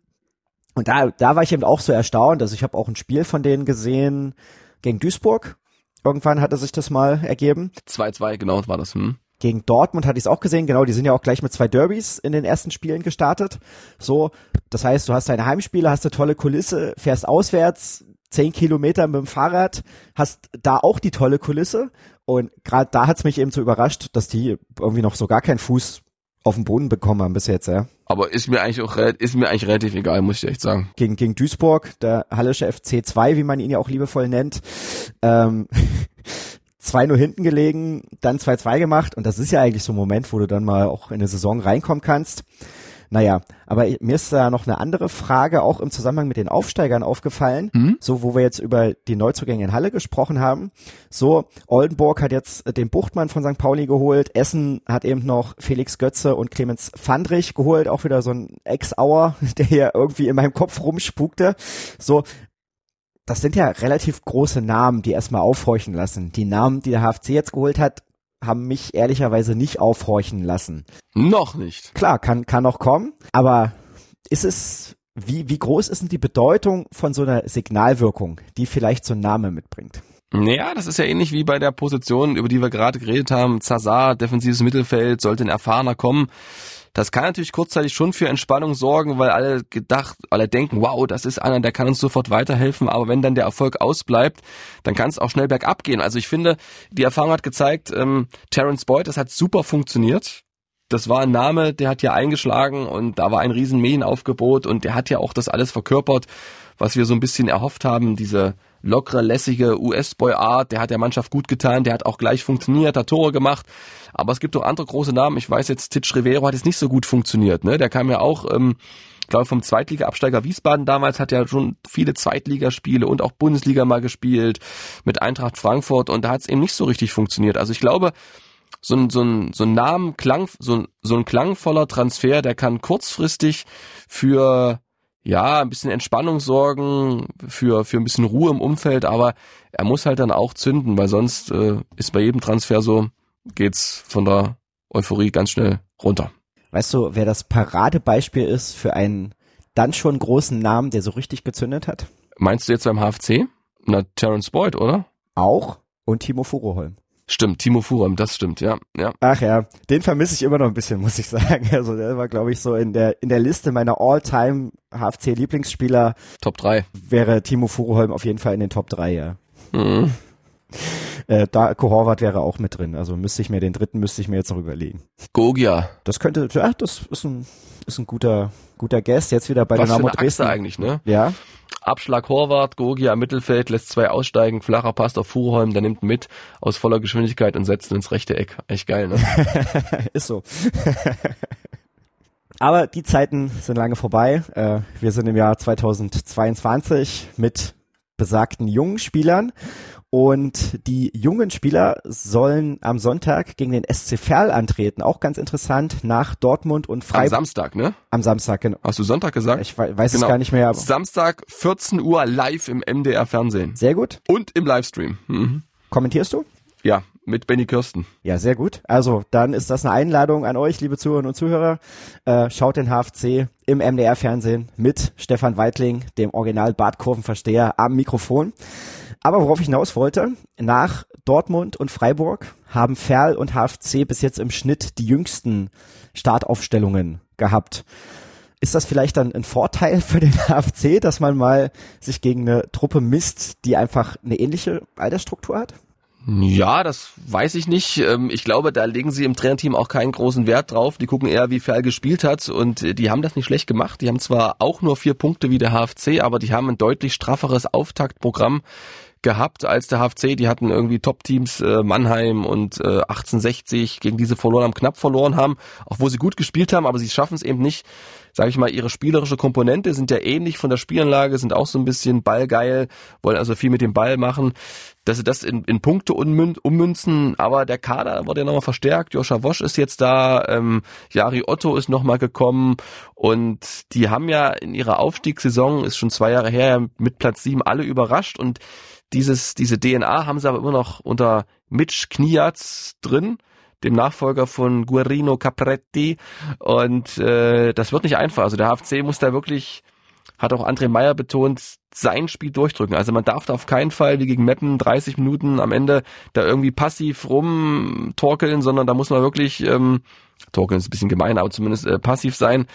Und da, da war ich eben auch so erstaunt. Also ich habe auch ein Spiel von denen gesehen gegen Duisburg. Irgendwann hatte sich das mal ergeben. 2-2, genau war das. Hm. Gegen Dortmund hatte ich es auch gesehen, genau, die sind ja auch gleich mit zwei Derbys in den ersten Spielen gestartet. So, das heißt, du hast deine Heimspiele, hast eine tolle Kulisse, fährst auswärts, zehn Kilometer mit dem Fahrrad, hast da auch die tolle Kulisse. Und gerade da hat's mich eben so überrascht, dass die irgendwie noch so gar keinen Fuß auf den Boden bekommen haben bis jetzt, ja. Aber ist mir eigentlich auch ist mir eigentlich relativ egal, muss ich echt sagen. Gegen, gegen Duisburg, der Hallische FC2, wie man ihn ja auch liebevoll nennt, ähm, 2-0 hinten gelegen, dann 2-2 gemacht und das ist ja eigentlich so ein Moment, wo du dann mal auch in eine Saison reinkommen kannst. Naja, aber mir ist da noch eine andere Frage auch im Zusammenhang mit den Aufsteigern aufgefallen, mhm. so wo wir jetzt über die Neuzugänge in Halle gesprochen haben. So, Oldenburg hat jetzt den Buchtmann von St. Pauli geholt, Essen hat eben noch Felix Götze und Clemens Fandrich geholt, auch wieder so ein Ex-Auer, der hier irgendwie in meinem Kopf rumspukte. So, das sind ja relativ große Namen, die erstmal aufhorchen lassen. Die Namen, die der HFC jetzt geholt hat, haben mich ehrlicherweise nicht aufhorchen lassen. Noch nicht. Klar, kann, kann noch kommen, aber ist es, wie, wie groß ist denn die Bedeutung von so einer Signalwirkung, die vielleicht so ein Name mitbringt? Naja, das ist ja ähnlich wie bei der Position, über die wir gerade geredet haben. Zazar, defensives Mittelfeld, sollte ein Erfahrener kommen. Das kann natürlich kurzzeitig schon für Entspannung sorgen, weil alle gedacht, alle denken, wow, das ist einer, der kann uns sofort weiterhelfen. Aber wenn dann der Erfolg ausbleibt, dann kann es auch schnell bergab gehen. Also ich finde, die Erfahrung hat gezeigt, ähm, Terence Boyd, das hat super funktioniert. Das war ein Name, der hat ja eingeschlagen und da war ein riesen Medienaufgebot und der hat ja auch das alles verkörpert, was wir so ein bisschen erhofft haben, diese lockere, lässige US-Boy-Art, der hat der Mannschaft gut getan, der hat auch gleich funktioniert, hat Tore gemacht. Aber es gibt auch andere große Namen. Ich weiß jetzt, Titch Rivero hat jetzt nicht so gut funktioniert. Ne? Der kam ja auch, ähm, glaube vom Zweitliga-Absteiger Wiesbaden damals, hat ja schon viele Zweitligaspiele und auch Bundesliga mal gespielt mit Eintracht Frankfurt und da hat es eben nicht so richtig funktioniert. Also ich glaube, so ein, so ein, so ein Namen, Klang, so, so ein klangvoller Transfer, der kann kurzfristig für ja, ein bisschen Entspannung sorgen, für, für ein bisschen Ruhe im Umfeld, aber er muss halt dann auch zünden, weil sonst äh, ist bei jedem Transfer so, geht's von der Euphorie ganz schnell runter. Weißt du, wer das Paradebeispiel ist für einen dann schon großen Namen, der so richtig gezündet hat? Meinst du jetzt beim HFC? Na, Terence Boyd, oder? Auch und Timo Furuholm. Stimmt, Timo Furam, das stimmt, ja, ja. Ach ja, den vermisse ich immer noch ein bisschen, muss ich sagen. Also der war, glaube ich, so in der in der Liste meiner All-Time HFC-Lieblingsspieler. Top 3. Wäre Timo Furuholm auf jeden Fall in den Top 3, ja. Mhm. Äh, Darko Horvath wäre auch mit drin. Also müsste ich mir den dritten müsste ich mir jetzt noch überlegen. Gogia. Das könnte, ja, das ist ein ist ein guter guter Guest. Jetzt wieder bei Was Dynamo für eine Dresden. Achse eigentlich, ne? Ja, Abschlag Horvath, Gogia im Mittelfeld, lässt zwei aussteigen, flacher Pass auf Fuhrholm, der nimmt mit aus voller Geschwindigkeit und setzt ins rechte Eck. Echt geil, ne? ist so. Aber die Zeiten sind lange vorbei. Äh, wir sind im Jahr 2022 mit besagten jungen Spielern. Und die jungen Spieler sollen am Sonntag gegen den SC Verl antreten. Auch ganz interessant nach Dortmund und Am Freiburg. Samstag, ne? Am Samstag, genau. Hast du Sonntag gesagt? Ich wei- weiß Genau. es gar nicht mehr, aber Samstag, 14 Uhr live im MDR Fernsehen. sehr gut. Und im Livestream. Mhm. Kommentierst du? Ja, mit Benny Kirsten. Ja, sehr gut. Also, dann ist das eine Einladung an euch, liebe Zuhörerinnen und Zuhörer. Äh, schaut den HFC im MDR-Fernsehen mit Stefan Weitling, dem Original Bartkurvenversteher, am Mikrofon. Aber worauf ich hinaus wollte, nach Dortmund und Freiburg haben Ferl und HFC bis jetzt im Schnitt die jüngsten Startaufstellungen gehabt. Ist das vielleicht dann ein Vorteil für den HFC, dass man mal sich gegen eine Truppe misst, die einfach eine ähnliche Altersstruktur hat? Ja, das weiß ich nicht. Ähm, Ich glaube, da legen sie im Trainerteam auch keinen großen Wert drauf. Die gucken eher, wie Ferl gespielt hat und äh, die haben das nicht schlecht gemacht. Die haben zwar auch nur vier Punkte wie der HFC, aber die haben ein deutlich strafferes Auftaktprogramm gehabt als der HFC. Die hatten irgendwie Top-Teams äh, Mannheim und äh, 1860 gegen diese verloren haben, knapp verloren haben, auch wo sie gut gespielt haben, aber sie schaffen es eben nicht, sage ich mal, ihre spielerische Komponente sind ja ähnlich von der Spielanlage, sind auch so ein bisschen ballgeil, wollen also viel mit dem Ball machen, dass sie das in, in Punkte ummün- ummünzen, aber der Kader wurde ja nochmal verstärkt, Joscha Wosch ist jetzt da, ähm, Jari Otto ist nochmal gekommen und die haben ja in ihrer Aufstiegssaison, ist schon zwei Jahre her, mit Platz sieben alle überrascht und dieses, diese DNA haben sie aber immer noch unter Mitch Kniatz drin, dem Nachfolger von Guerrino Capretti. Und äh, das wird nicht einfach. Also der HFC muss da wirklich, hat auch André Meyer betont, sein Spiel durchdrücken. Also man darf da auf keinen Fall wie gegen Meppen 30 Minuten am Ende da irgendwie passiv rumtorkeln, sondern da muss man wirklich ähm, Torkeln ist ein bisschen gemein, aber zumindest äh, passiv sein.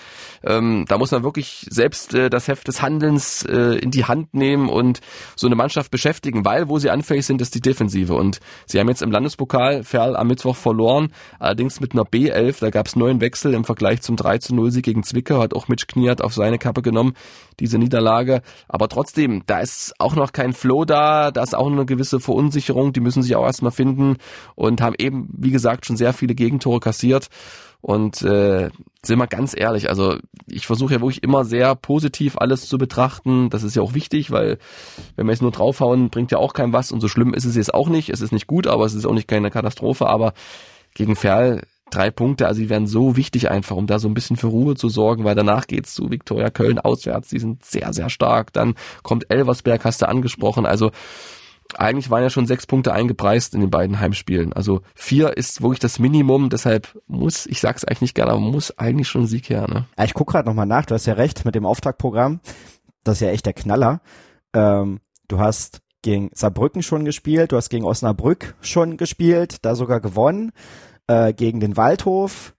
Ähm, da muss man wirklich selbst äh, das Heft des Handelns äh, in die Hand nehmen und so eine Mannschaft beschäftigen, weil wo sie anfällig sind, ist die Defensive. Und sie haben jetzt im Landespokal Ferl am Mittwoch verloren, allerdings mit einer B11. Da gab es neun Wechsel im Vergleich zum 3 zu 0 Sieg gegen Zwickau, hat auch Mitch Kniat auf seine Kappe genommen, diese Niederlage. Aber trotzdem, da ist auch noch kein Flow da, da ist auch eine gewisse Verunsicherung, die müssen sich auch erstmal finden und haben eben, wie gesagt, schon sehr viele Gegentore kassiert. Und äh, sind wir ganz ehrlich, also ich versuche ja wirklich immer sehr positiv alles zu betrachten. Das ist ja auch wichtig, weil wenn wir jetzt nur draufhauen, bringt ja auch kein was. Und so schlimm ist es jetzt auch nicht. Es ist nicht gut, aber es ist auch nicht keine Katastrophe. Aber gegen Ferl drei Punkte, also die werden so wichtig einfach, um da so ein bisschen für Ruhe zu sorgen, weil danach geht's zu Viktoria Köln auswärts. Die sind sehr, sehr stark. Dann kommt Elversberg, hast du angesprochen. Also eigentlich waren ja schon sechs Punkte eingepreist in den beiden Heimspielen. Also vier ist wirklich das Minimum, deshalb muss, ich sag's eigentlich nicht gerne, aber muss eigentlich schon ein Sieg her. Ne? Ich guck gerade nochmal nach, du hast ja recht mit dem Auftaktprogramm. Das ist ja echt der Knaller. Ähm, du hast gegen Saarbrücken schon gespielt, du hast gegen Osnabrück schon gespielt, da sogar gewonnen, äh, gegen den Waldhof,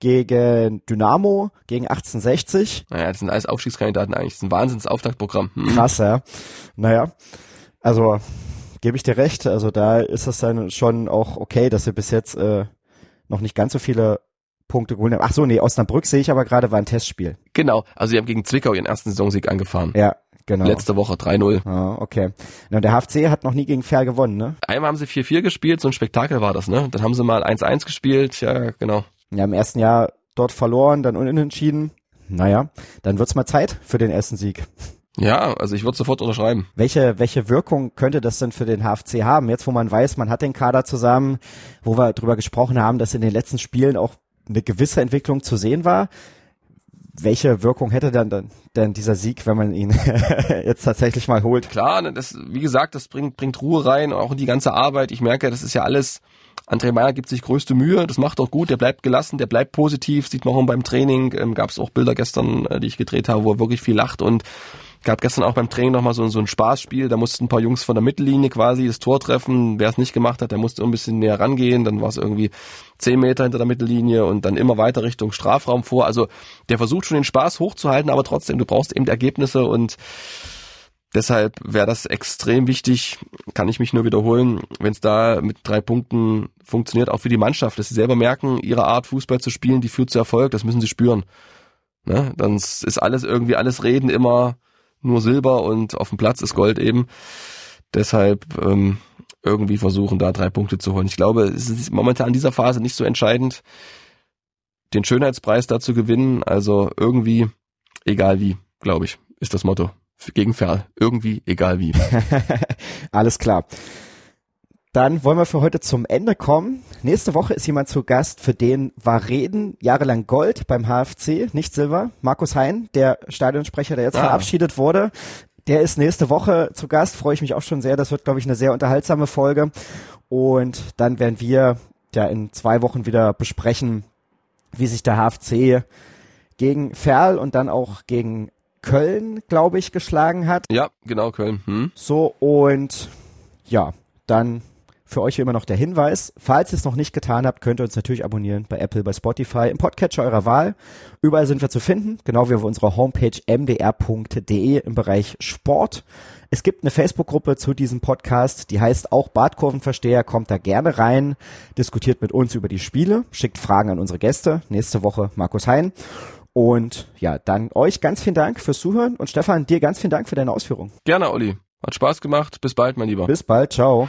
gegen Dynamo, gegen 1860. Naja, das sind alles Aufstiegskandidaten eigentlich. Das ist ein Wahnsinns-Auftaktprogramm. Hm. Krass, ja. Naja, also gebe ich dir recht. Also da ist es dann schon auch okay, dass wir bis jetzt äh, noch nicht ganz so viele Punkte geholt haben. Ach so, nee, Osnabrück sehe ich aber gerade, war ein Testspiel. Genau, also sie haben gegen Zwickau ihren ersten Saisonsieg angefahren. Ja, genau. Letzte Woche 3-0. Ah, okay. Na, der HFC hat noch nie gegen Fair gewonnen, ne? Einmal haben sie 4-4 gespielt, so ein Spektakel war das, ne? Dann haben sie mal 1-1 gespielt, ja, genau. Ja, im ersten Jahr dort verloren, dann unentschieden. Naja, dann wird's mal Zeit für den ersten Sieg. Ja, also ich würde sofort unterschreiben. Welche, welche Wirkung könnte das denn für den HFC haben? Jetzt, wo man weiß, man hat den Kader zusammen, wo wir drüber gesprochen haben, dass in den letzten Spielen auch eine gewisse Entwicklung zu sehen war. Welche Wirkung hätte dann denn dieser Sieg, wenn man ihn jetzt tatsächlich mal holt? Klar, ne, das, wie gesagt, das bringt, bringt Ruhe rein, auch in die ganze Arbeit. Ich merke, das ist ja alles, André Meyer gibt sich größte Mühe, das macht auch gut, der bleibt gelassen, der bleibt positiv, sieht man auch beim Training, ähm, gab es auch Bilder gestern, äh, die ich gedreht habe, wo er wirklich viel lacht und Gab gestern auch beim Training nochmal so, so ein Spaßspiel, da mussten ein paar Jungs von der Mittellinie quasi das Tor treffen. Wer es nicht gemacht hat, der musste ein bisschen näher rangehen. Dann war es irgendwie zehn Meter hinter der Mittellinie und dann immer weiter Richtung Strafraum vor. Also der versucht schon den Spaß hochzuhalten, aber trotzdem, du brauchst eben Ergebnisse und Deshalb wäre das extrem wichtig, kann ich mich nur wiederholen, wenn es da mit drei Punkten funktioniert, auch für die Mannschaft, dass sie selber merken, ihre Art Fußball zu spielen, die führt zu Erfolg, das müssen sie spüren. Ne? Dann ist alles irgendwie, alles Reden immer nur Silber und auf dem Platz ist Gold eben. Deshalb ähm, irgendwie versuchen, da drei Punkte zu holen. Ich glaube, es ist momentan in dieser Phase nicht so entscheidend, den Schönheitspreis da zu gewinnen. Also irgendwie, egal wie, glaube ich, ist das Motto. Gegen Ferl. Irgendwie, egal wie. Alles klar. Dann wollen wir für heute zum Ende kommen. Nächste Woche ist jemand zu Gast, für den war Reden jahrelang Gold beim HFC, nicht Silber. Markus Hein, der Stadionsprecher, der jetzt ah. verabschiedet wurde. Der ist nächste Woche zu Gast, freue ich mich auch schon sehr. Das wird, glaube ich, eine sehr unterhaltsame Folge. Und dann werden wir ja in zwei Wochen wieder besprechen, wie sich der HFC gegen Ferl und dann auch gegen Köln, glaube ich, geschlagen hat. Ja, genau, Köln. Hm. So, und ja, dann für euch wie immer noch der Hinweis, falls ihr es noch nicht getan habt, könnt ihr uns natürlich abonnieren bei Apple, bei Spotify, im Podcatcher eurer Wahl. Überall sind wir zu finden, genau wie auf unserer Homepage mdr.de im Bereich Sport. Es gibt eine Facebook-Gruppe zu diesem Podcast, die heißt auch Badkurvenversteher. Kommt da gerne rein, diskutiert mit uns über die Spiele, schickt Fragen an unsere Gäste. Nächste Woche Markus Hein. Und ja, dann euch ganz vielen Dank fürs Zuhören und Stefan, dir ganz vielen Dank für deine Ausführung. Gerne, Olli. Hat Spaß gemacht. Bis bald, mein Lieber. Bis bald. Ciao.